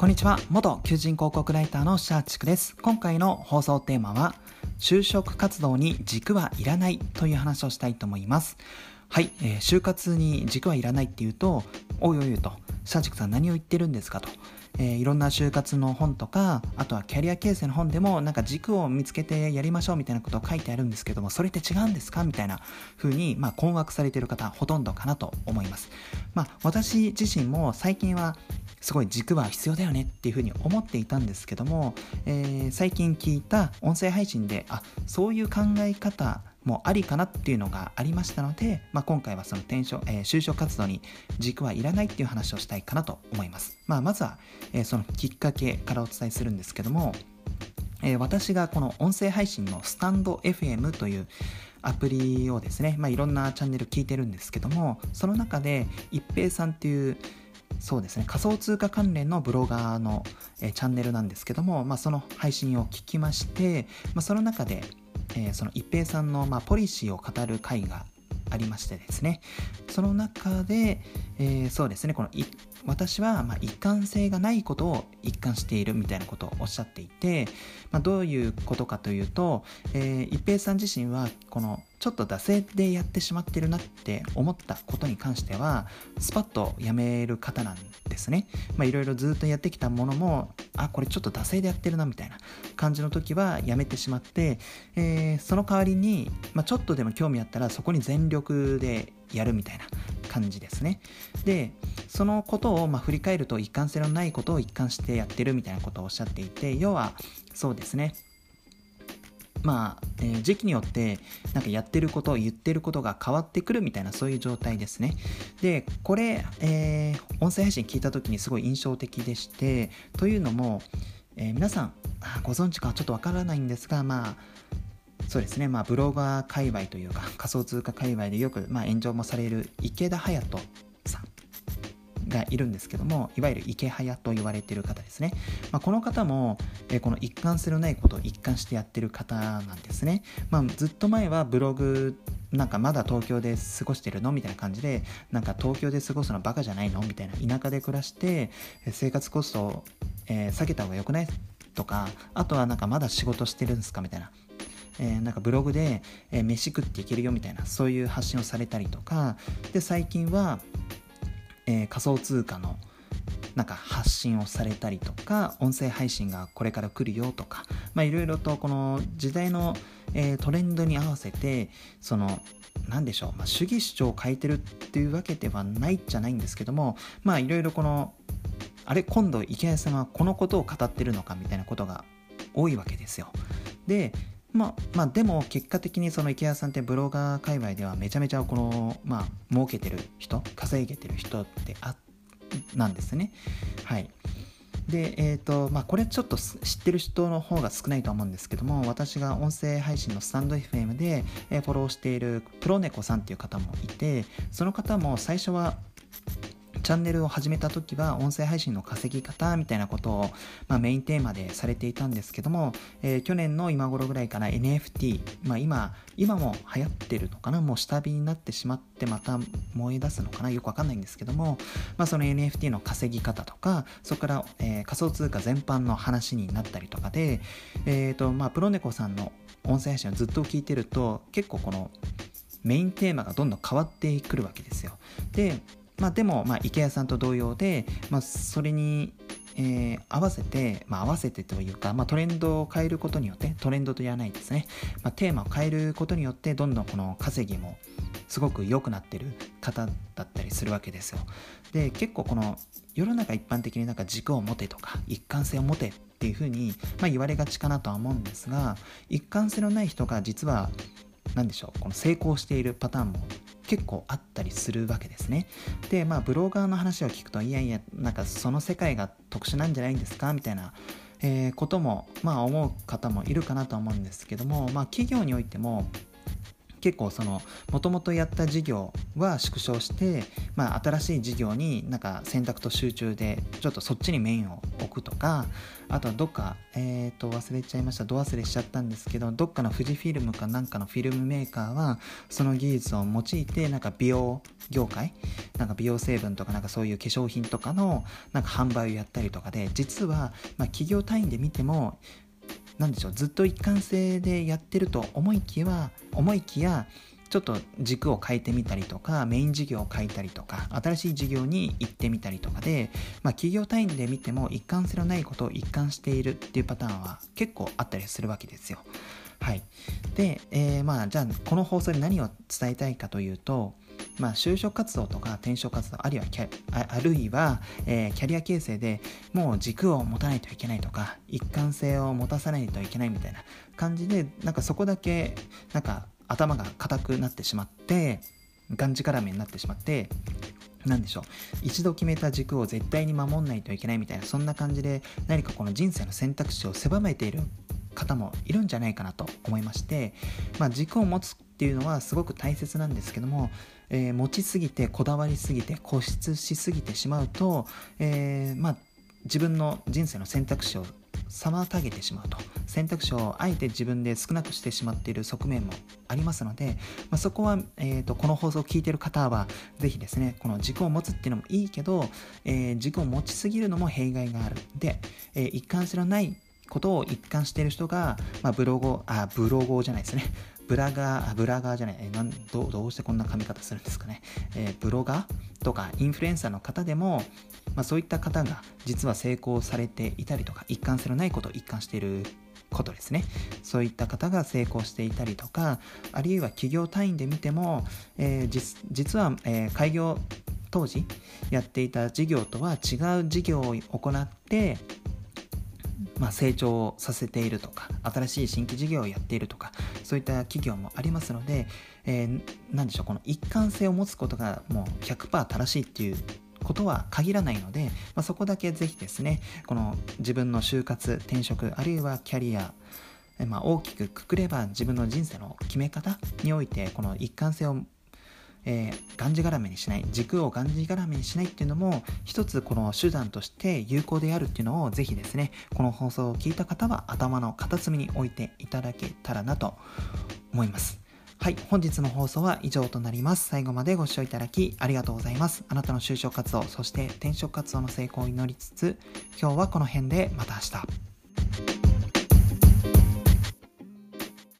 こんにちは。元求人広告ライターのシャーチクです。今回の放送テーマは就職活動に軸はいらないという話をしたいと思います。はい、えー、就活に軸はいらないっていうとおいおいとシャーチクさん何を言ってるんですかと。えー、いろんな就活の本とかあとはキャリア形成の本でもなんか軸を見つけてやりましょうみたいなことを書いてあるんですけどもそれって違うんですかみたいな風にまあ困惑されてる方ほとんどかなと思います。まあ私自身も最近はすごい軸は必要だよねっていうふうに思っていたんですけども、えー、最近聞いた音声配信であそういう考え方もありかなっていうのがありましたので、まあ、今回はその転職、えー、就職活動に軸はいらないっていう話をしたいかなと思います。まあ、まずは、えー、そのきっかけからお伝えするんですけども、えー、私がこの音声配信のスタンド FM というアプリをですね、まあ、いろんなチャンネル聞いてるんですけども、その中で一平さんっていうそうですね仮想通貨関連のブロガーの、えチャンネルなんですけども、まあ、その配信を聞きまして、まあ、その中で、えー、その一平さんの、まあ、ポリシーを語る会がありましてですね。その中で、えー、そうですね。この私はま一貫性がないことを一貫しているみたいなことをおっしゃっていて、まあ、どういうことかというと、えー、一平さん自身はこのちょっと惰性でやってしまってるなって思ったことに関してはスパッとやめる方なんですね。いろいろずっとやってきたものもあこれちょっと惰性でやってるなみたいな感じの時はやめてしまって、えー、その代わりに、まあ、ちょっとでも興味あったらそこに全力でやるみたいな感じですね。でそのことをま振り返ると一貫性のないことを一貫してやってるみたいなことをおっしゃっていて要はそうですねまあ、ー、時期によってなんかやってること言ってることが変わってくるみたいなそういう状態ですね。でこれ、えー、音声配信聞いた時にすごい印象的でしてというのも、えー、皆さんご存知かちょっとわからないんですがまあそうですね、まあ、ブロガー界隈というか仮想通貨界隈でよく、まあ、炎上もされる池田隼人がいるんですけどもいわゆる池早と言われている方ですね、まあ、この方も、えー、この一貫性のないことを一貫してやってる方なんですね、まあ、ずっと前はブログなんかまだ東京で過ごしてるのみたいな感じでなんか東京で過ごすのバカじゃないのみたいな田舎で暮らして生活コストを、えー、下げた方が良くない？とかあとはなんかまだ仕事してるんですかみたいな。えー、なんかブログで、えー、飯食っていけるよみたいなそういう発信をされたりとか。で最近は、えー、仮想通貨のなんか発信をされたりとか音声配信がこれから来るよとかいろいろとこの時代の、えー、トレンドに合わせてその何でしょう、まあ、主義主張を変えてるっていうわけではないじゃないんですけどもまあいろいろこのあれ今度池谷さんはこのことを語ってるのかみたいなことが多いわけですよ。でまあ、まあ、でも結果的にその池谷さんってブロガー界隈ではめちゃめちゃこの、まあ、儲けてる人稼げてる人ってあなんですね。はい。でえっ、ー、とまあこれちょっと知ってる人の方が少ないと思うんですけども私が音声配信のスタンド FM で、フォローしているプロネコさんっていう方もいてその方も最初はチャンネルを始めた時は音声配信の稼ぎ方みたいなことを、まあ、メインテーマでされていたんですけども、えー、去年の今頃ぐらいから NFT、まあ、今今も流行ってるのかなもう下火になってしまってまた燃え出すのかなよくわかんないんですけども、まあ、その NFT の稼ぎ方とかそこから、えー、仮想通貨全般の話になったりとかで、えーとまあ、プロネコさんの音声配信をずっと聞いてると結構このメインテーマがどんどん変わってくるわけですよ。で、まあ、でも、まあ、池谷さんと同様で、まあ、それに、えー、合わせて、まあ、合わせてというか、まあ、トレンドを変えることによってトレンドと言わないですね、まあ、テーマを変えることによってどんどんこの稼ぎもすごく良くなってる方だったりするわけですよ。で結構この世の中一般的になんか軸を持てとか一貫性を持てっていうふうに、まあ、言われがちかなとは思うんですが一貫性のない人が実は何でしょうこの成功しているパターンも結構あったりするわけですね。で、まあ、ブロガーの話を聞くと、いやいや、なんかその世界が特殊なんじゃないんですか？みたいな、えー、ことも、まあ、思う方もいるかなと思うんですけども、まあ、企業においても、結構そのもともとやった事業は縮小して、まあ、新しい事業になんか選択と集中でちょっとそっちにメインを置くとかあとはどっかえ、ー、と忘れちゃいました。ど忘れしちゃったんですけどどっかの富士フィルムかなんかのフィルムメーカーはその技術を用いてなんか美容業界なんか美容成分とかなんかそういう化粧品とかのなんか販売をやったりとかで実はまあ企業単位で見ても何でしょうずっと一貫性でやってると思いきや思いきやちょっと軸を変えてみたりとかメイン事業を変えたりとか新しい事業に行ってみたりとかで、まあ、企業単位で見ても一貫性のないことを一貫しているっていうパターンは結構あったりするわけですよ。はい、で、えー、まあじゃあこの放送で何を伝えたいかというとまあ、就職活動とか転職活動あるいはキャあるいは、えー、キャリア形成でもう軸を持たないといけないとか一貫性を持たさないといけないみたいな感じでなんかそこだけなんか頭が硬くなってしまってがんじがらめになってしまって何でしょう。一度決めた軸を絶対に守んないといけないみたいなそんな感じで何かこの人生の選択肢を狭めている方もいるんじゃないかなと思いまして、まあ、軸を持つっていうのはすごく大切なんですけども、えー、持ちすぎてこだわりすぎて固執しすぎてしまうと、えー、まあ、自分の人生の選択肢を妨げてしまうと。選択肢をあえて自分で少なくしてしまっている側面もありますので、まあ、そこは、えーと、この放送を聞いている方はぜひですねこの軸を持つっていうのもいいけど、えー、軸を持ちすぎるのも弊害がある。で、えー、一貫性のないことを一貫している人が、まあ、ブログあブログじゃないですね。ブラガー、ブラガーじゃない、えなんどどうしてこんな髪型するんですかね。え、ブロガーとかインフルエンサーの方でも、まあ、そういった方が実は成功されていたりとか、一貫性のないことを一貫していることですね。そういった方が成功していたりとか、あるいは企業単位で見ても、えー、実は、えー、開業当時やっていた事業とは違う事業を行って、まあ、成長させているとか新しい新規事業をやっているとかそういった企業もありますので、えー、何でしょうこの一貫性を持つことがもう100%正しいっていうことは限らないので、まあ、そこだけぜひですねこの自分の就活転職あるいはキャリアまあ、大きくくくれば自分の人生の決め方においてこの一貫性をえー、がんじがらめにしない軸をがんじがらめにしないっていうのも一つこの手段として有効であるっていうのをぜひですねこの放送を聞いた方は頭の片隅に置いていただけたらなと思いますはい、本日の放送は以上となります。最後までご視聴いただきありがとうございます。あなたの就職活動、そして転職活動の成功を祈りつつ、今日はこの辺でまた明日。